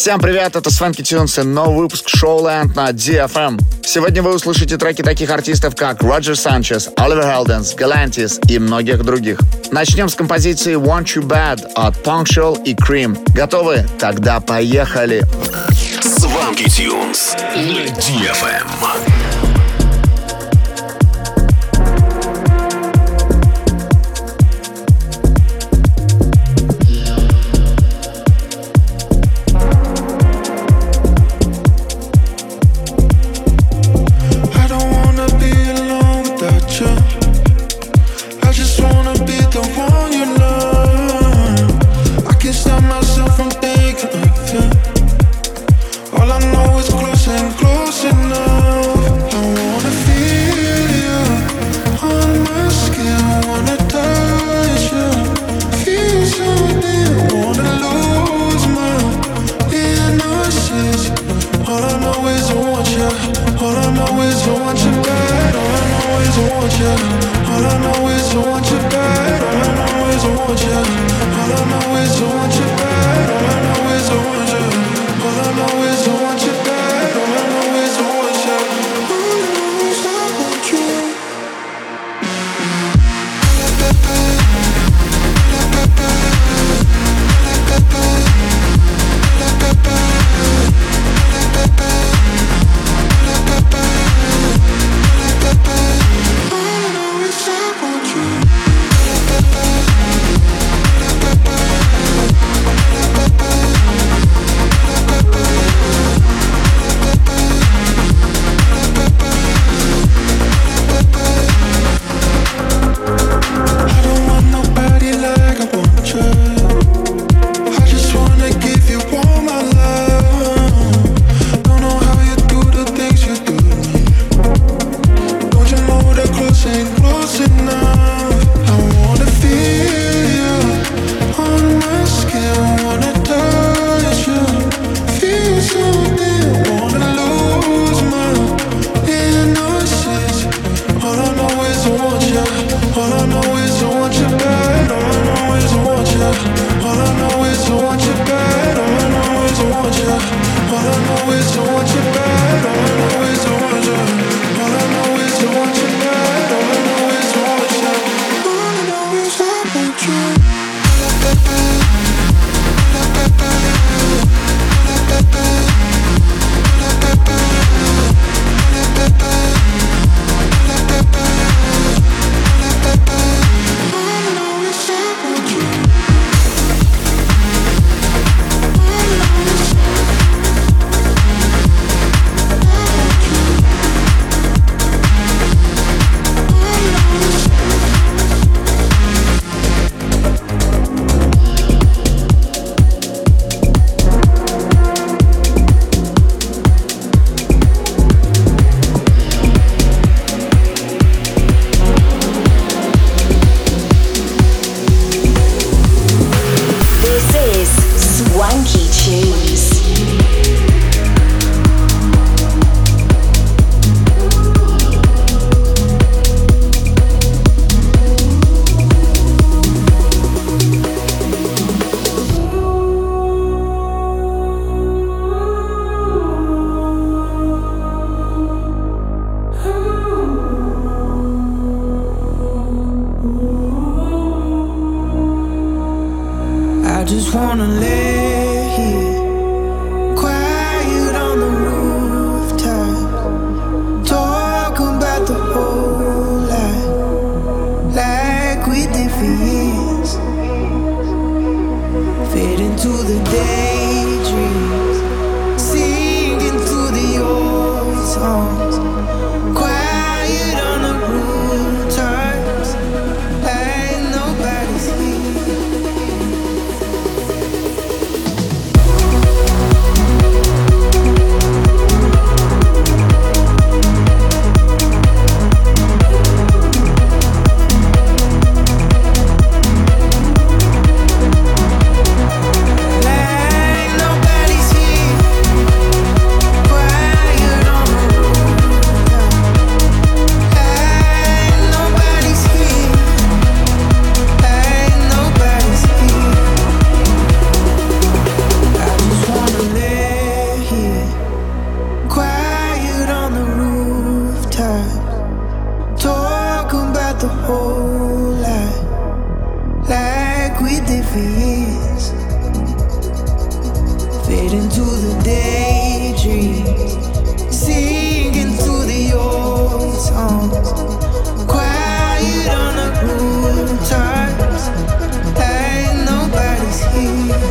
Всем привет, это Свенки Тюнс и новый выпуск Showland на DFM. Сегодня вы услышите треки таких артистов, как Роджер Санчес, Оливер Хелденс, Галантис и многих других. Начнем с композиции Want You Bad от Punctual и Cream. Готовы? Тогда поехали! Сванки Тюнс на DFM. like we did for years. Fade into the daydreams, sing into the old songs. Quiet on the rooftops, ain't nobody's here.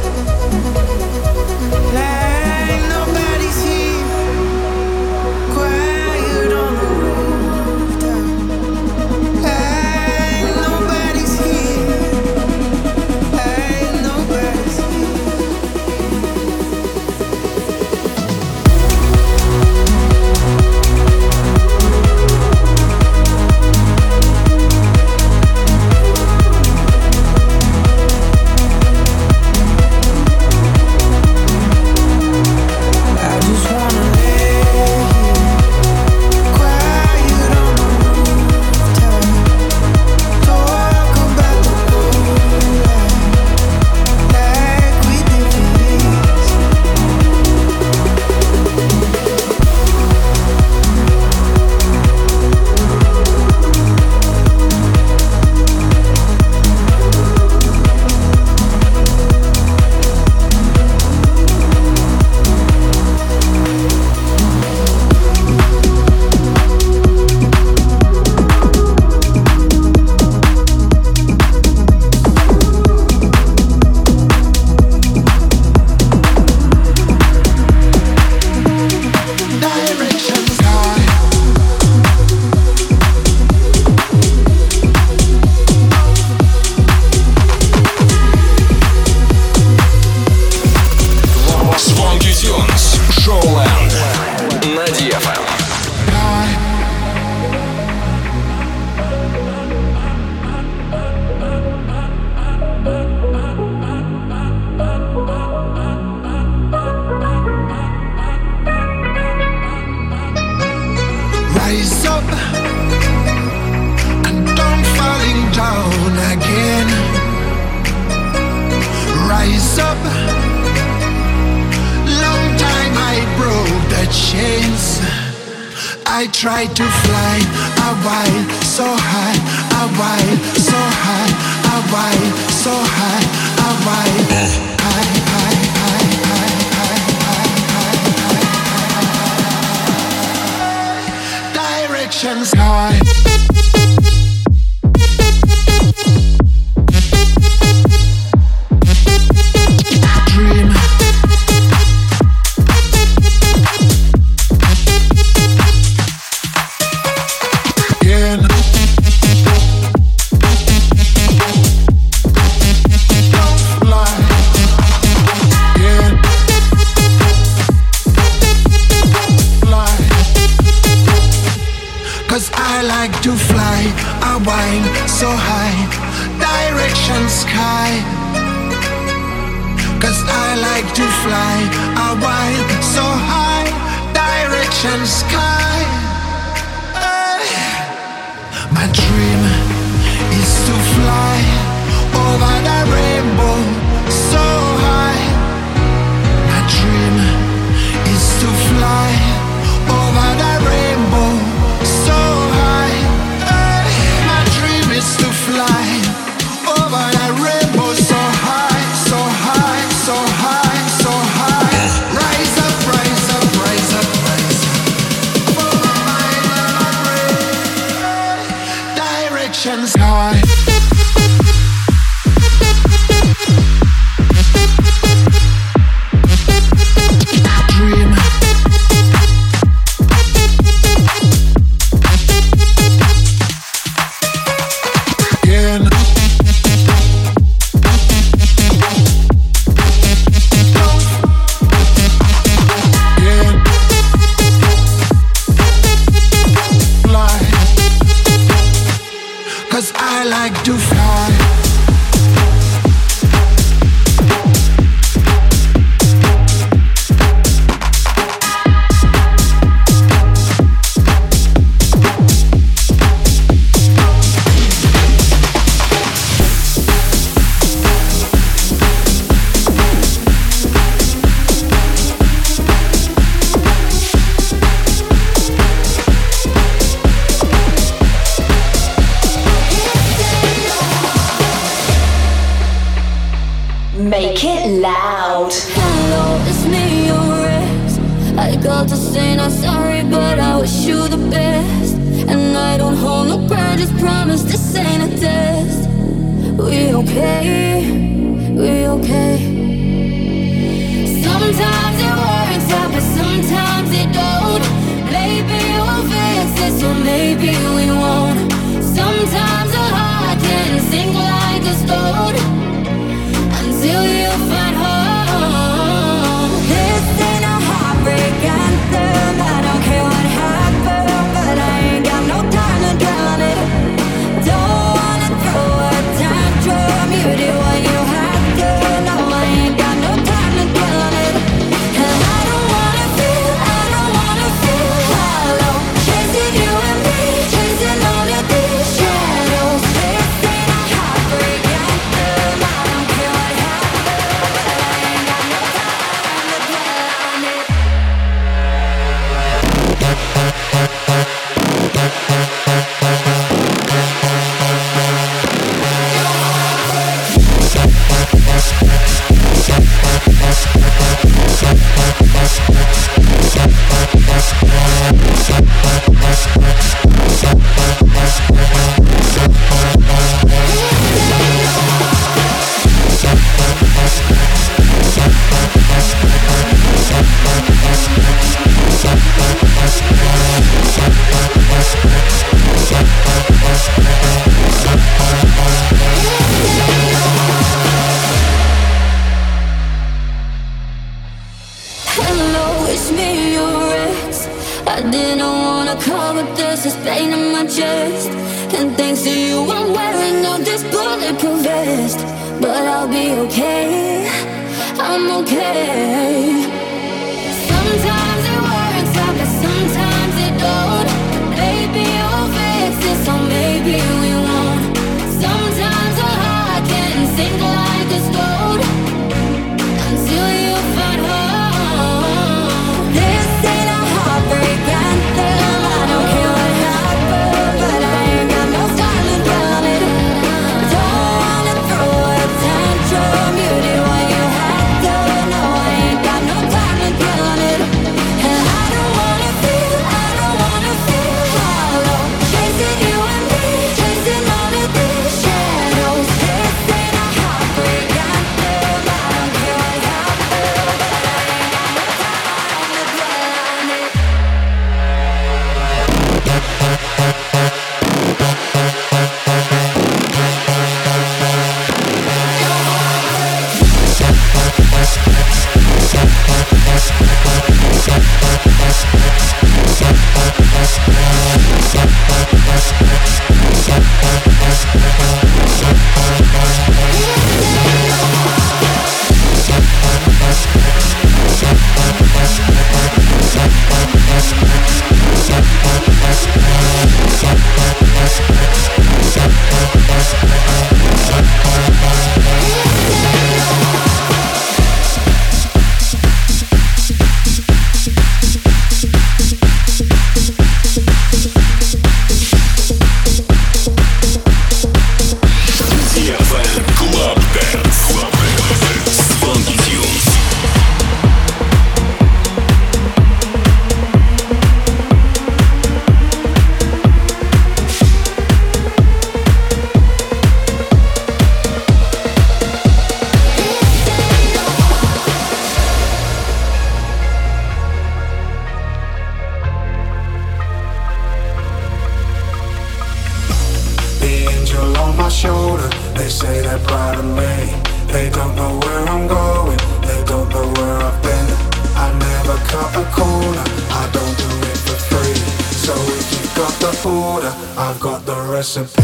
Got the order, I've got the recipe.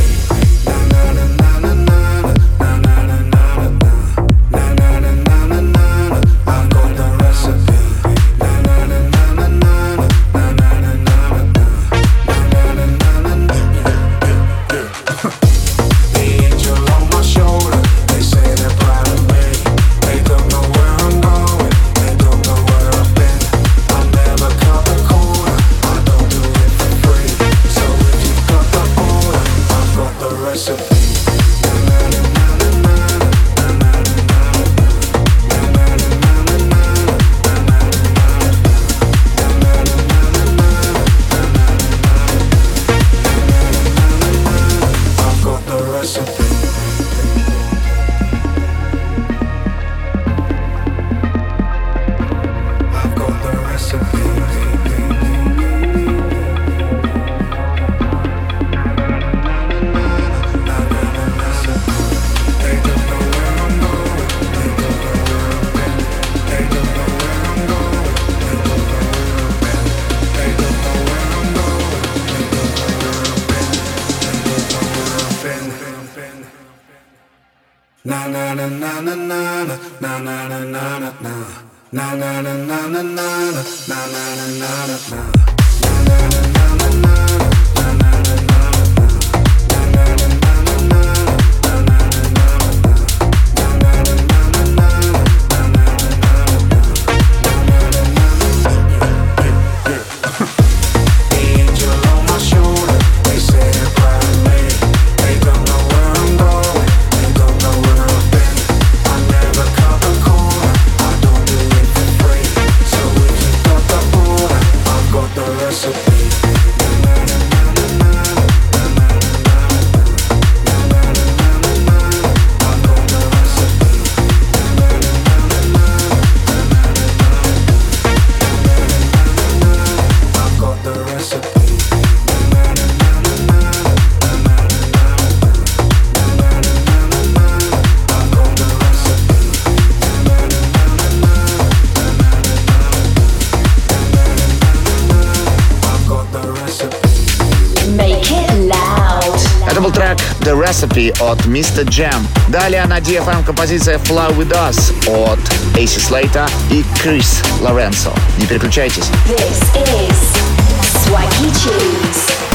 Na na na Recipe от Mr. Jam. Далее на DFM композиция Fly With Us от Эйси Слейта и Крис Лоренцо. Не переключайтесь. This is Swaggy Tunes.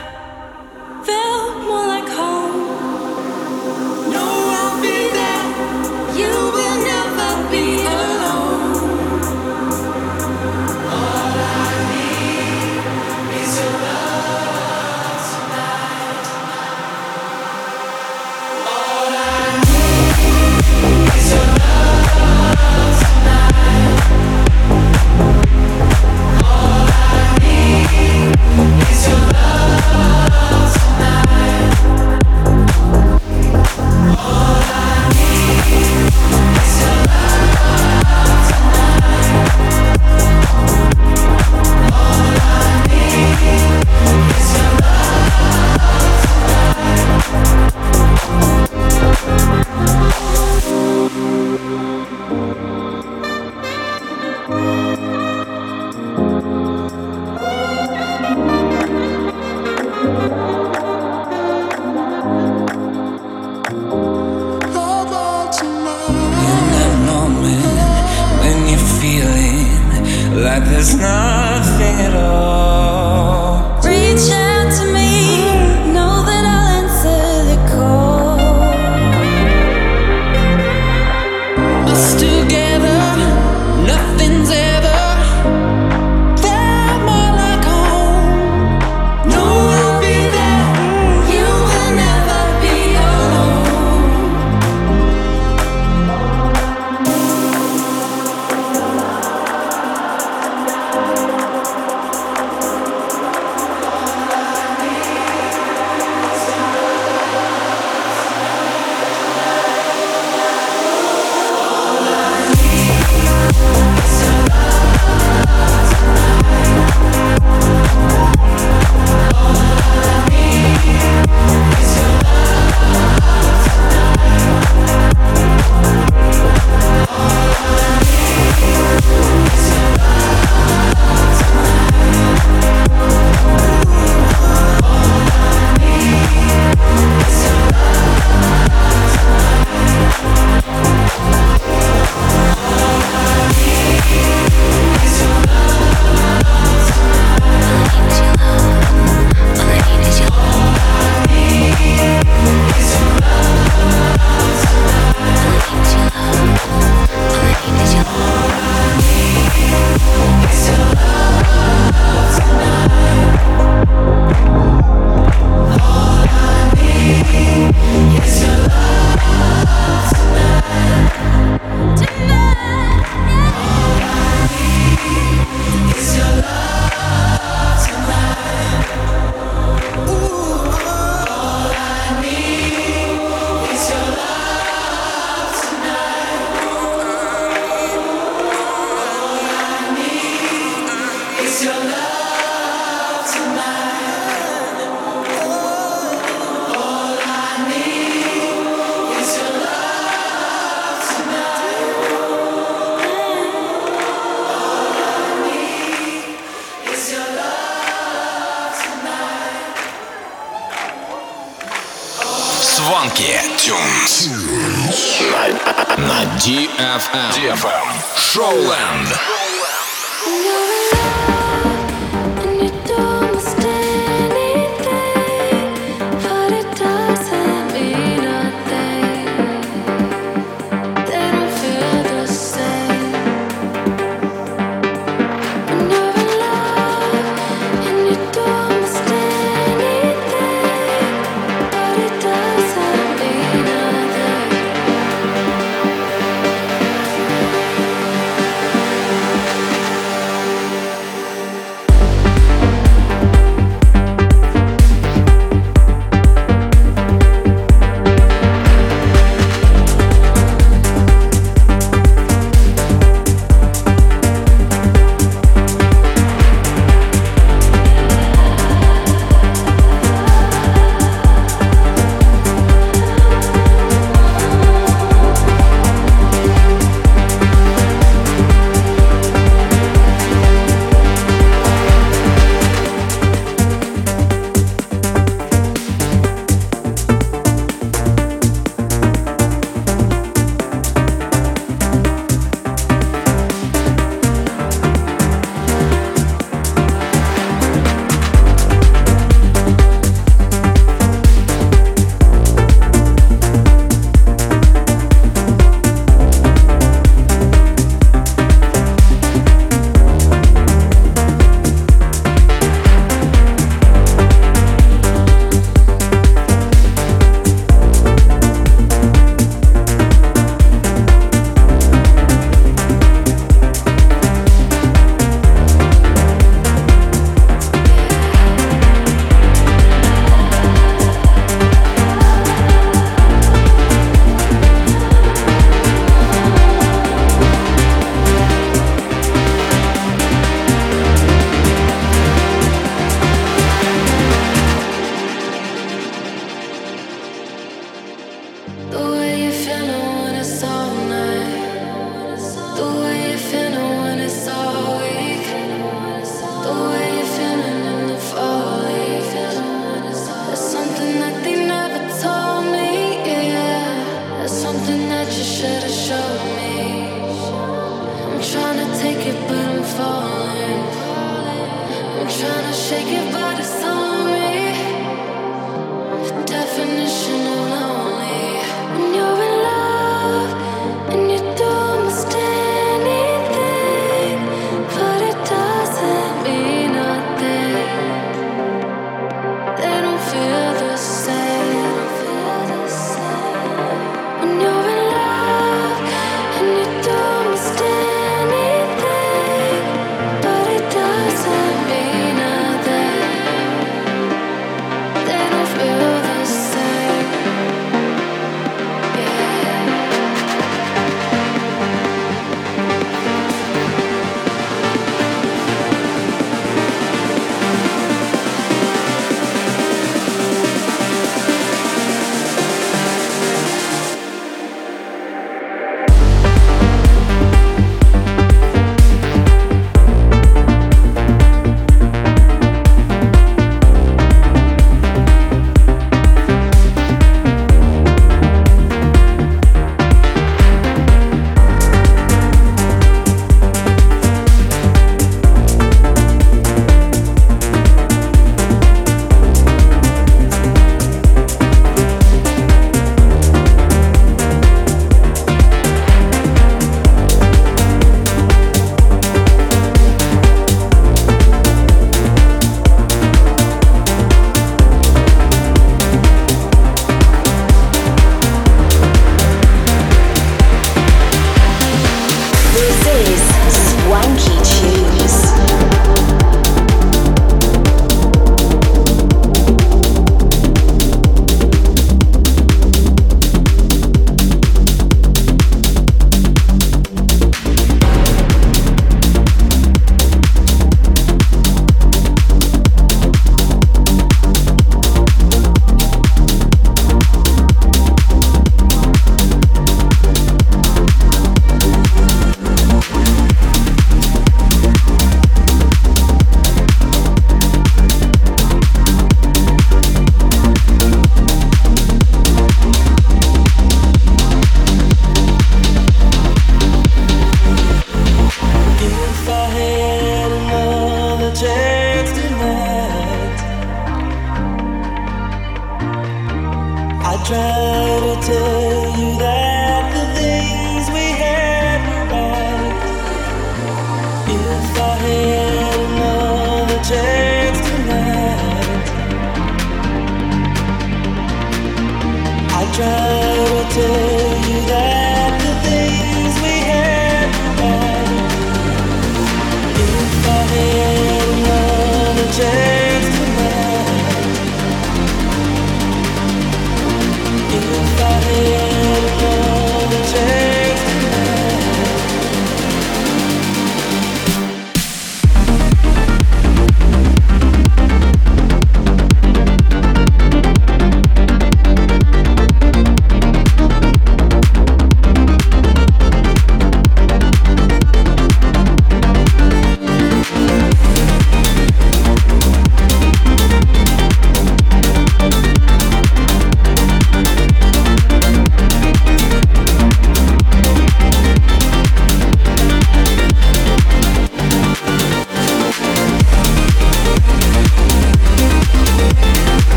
Свонки Тюнс на DFM. DFM. Эм. Эм. Шоуленд.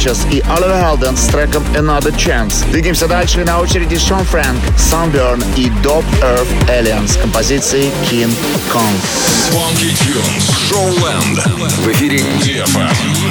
Righteous и Оливер Helden с треком Another Chance. Двигаемся дальше. На очереди Шон Фрэнк, Sunburn и Dope Earth Aliens с композицией King Kong. Swanky Tunes. Showland. В эфире DFM.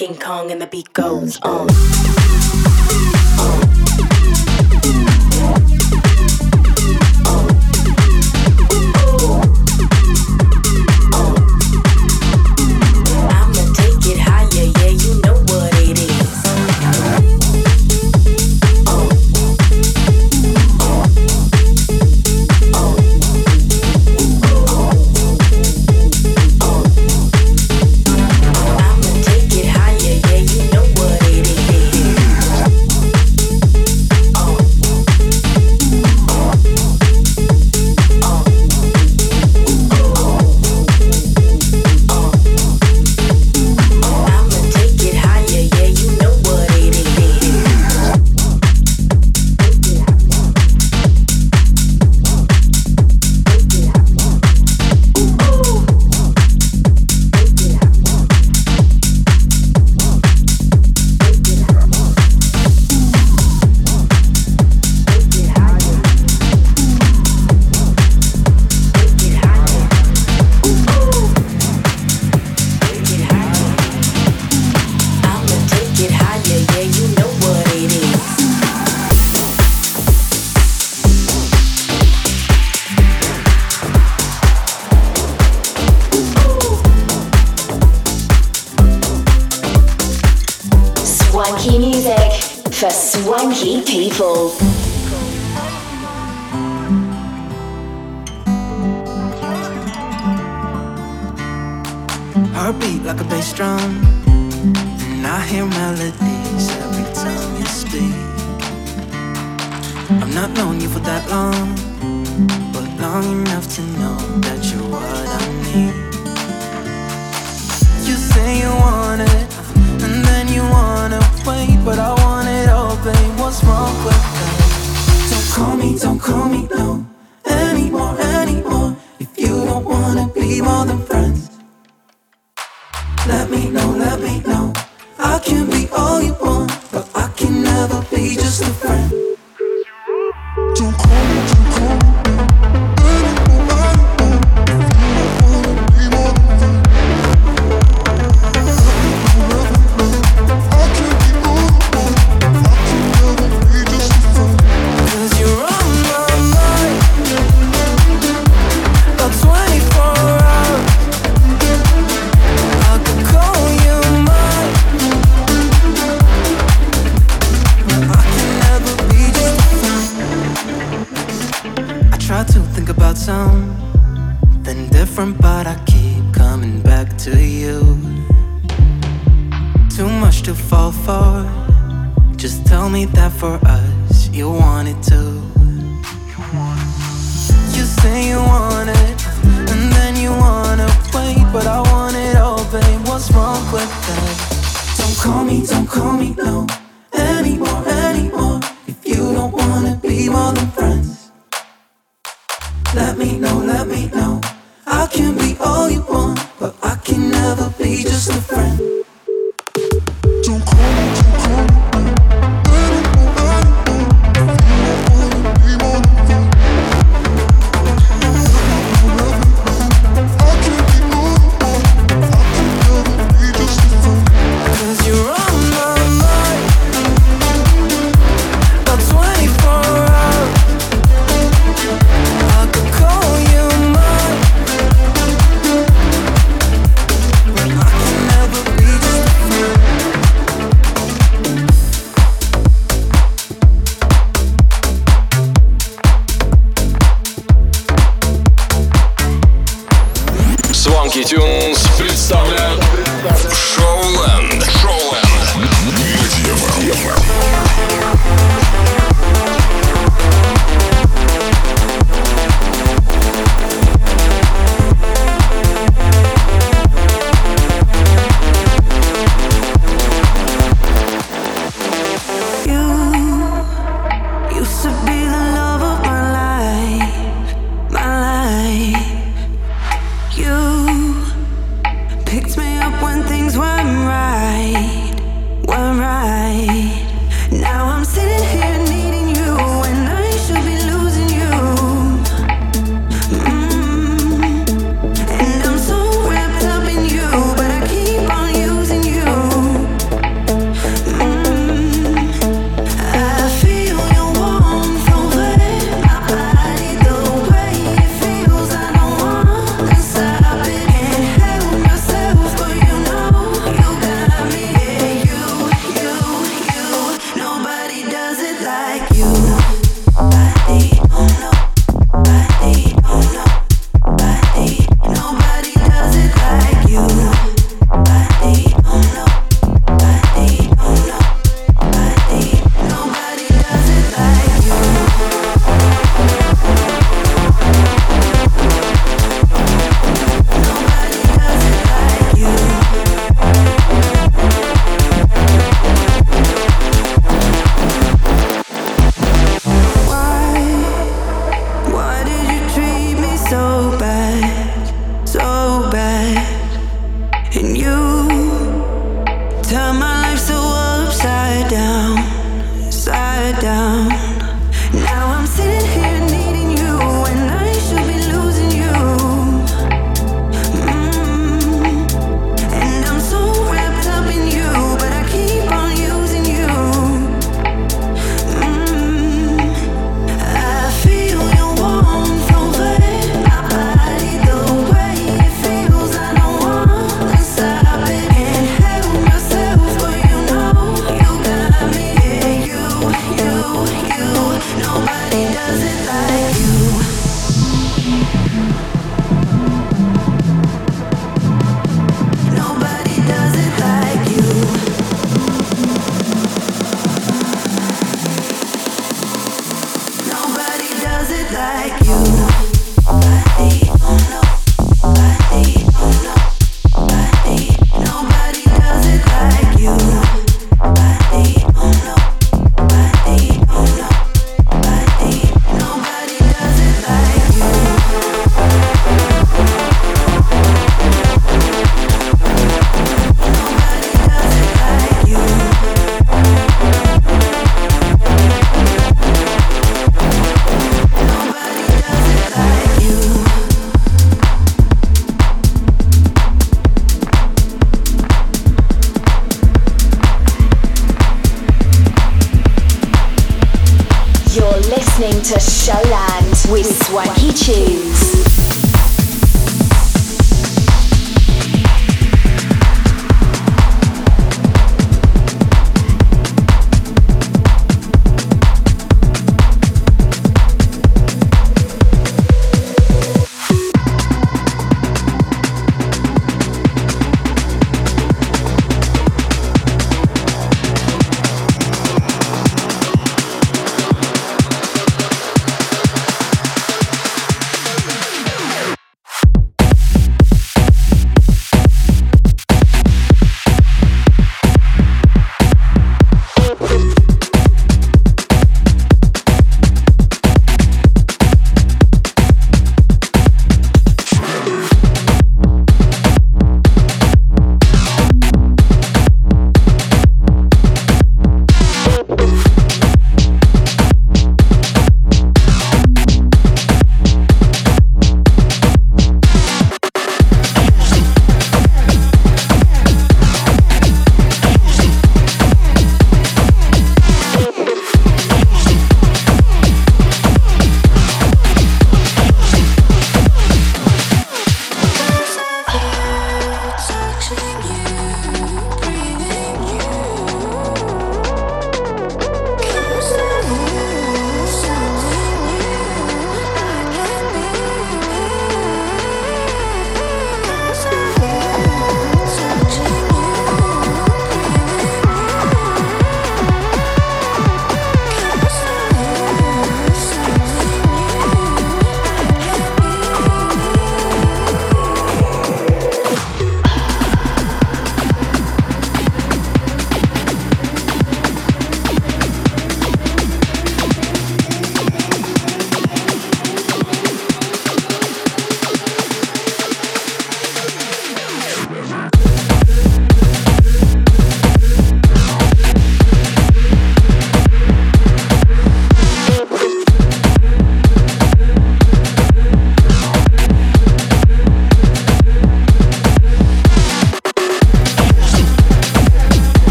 King Kong and the beat goes on. on. I've not known you for that long, but long enough to know that you're what I need. You say you want it, and then you wanna wait, but I want it all, babe. What's wrong with that? Don't call me, don't call me, no, anymore, anymore. If you don't wanna be more than friends, let me know, let me know. I can be all you to Showland with Swanky Tunes.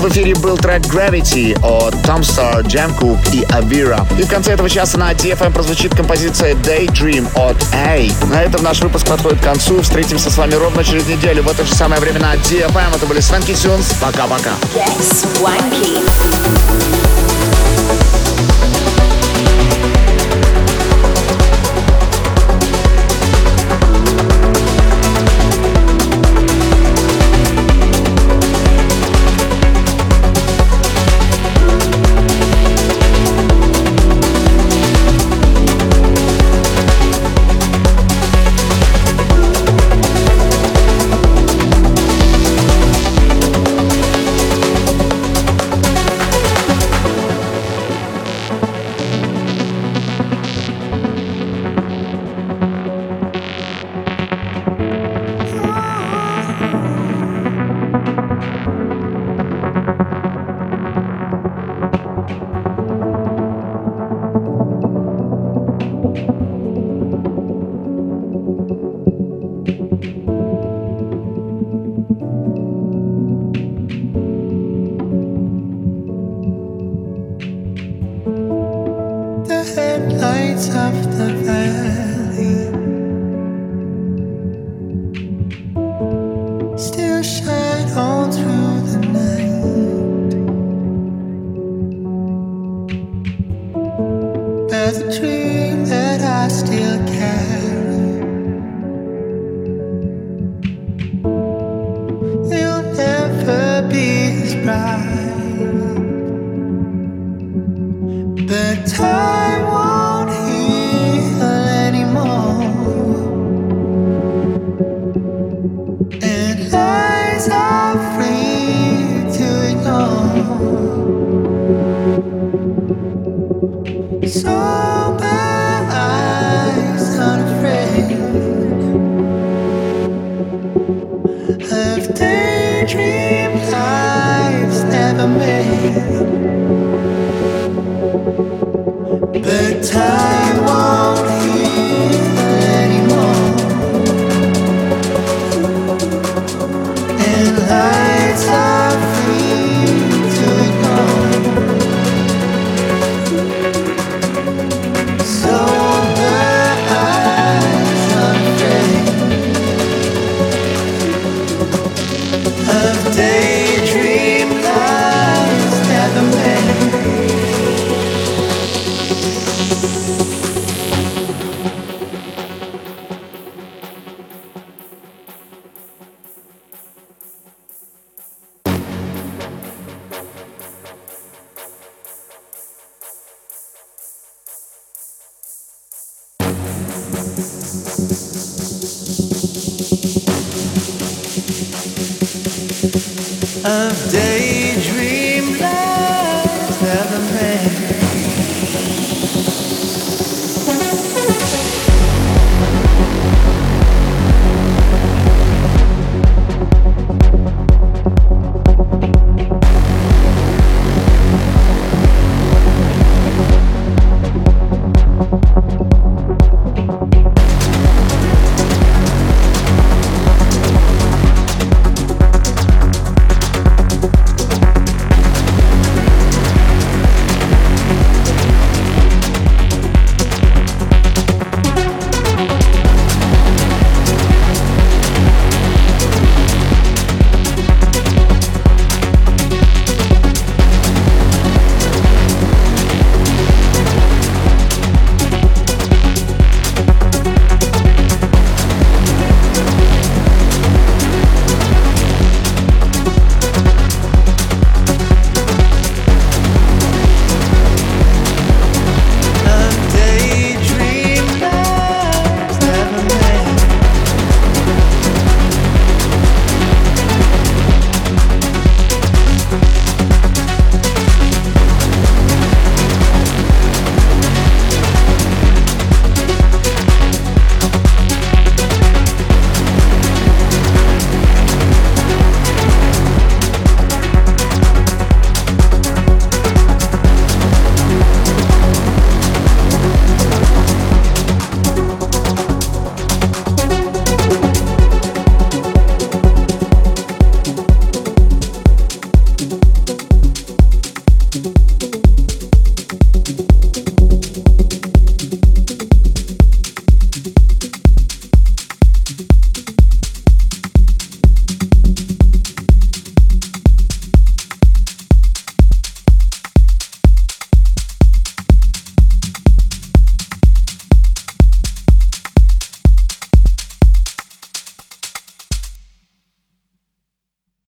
В эфире был трек Gravity от Tom Star, Jam Cook и Avira. И в конце этого часа на DFM прозвучит композиция Daydream от A. На этом наш выпуск подходит к концу. Встретимся с вами ровно через неделю в это же самое время на DFM. Это были Свенки Тюнс. Пока-пока. Get be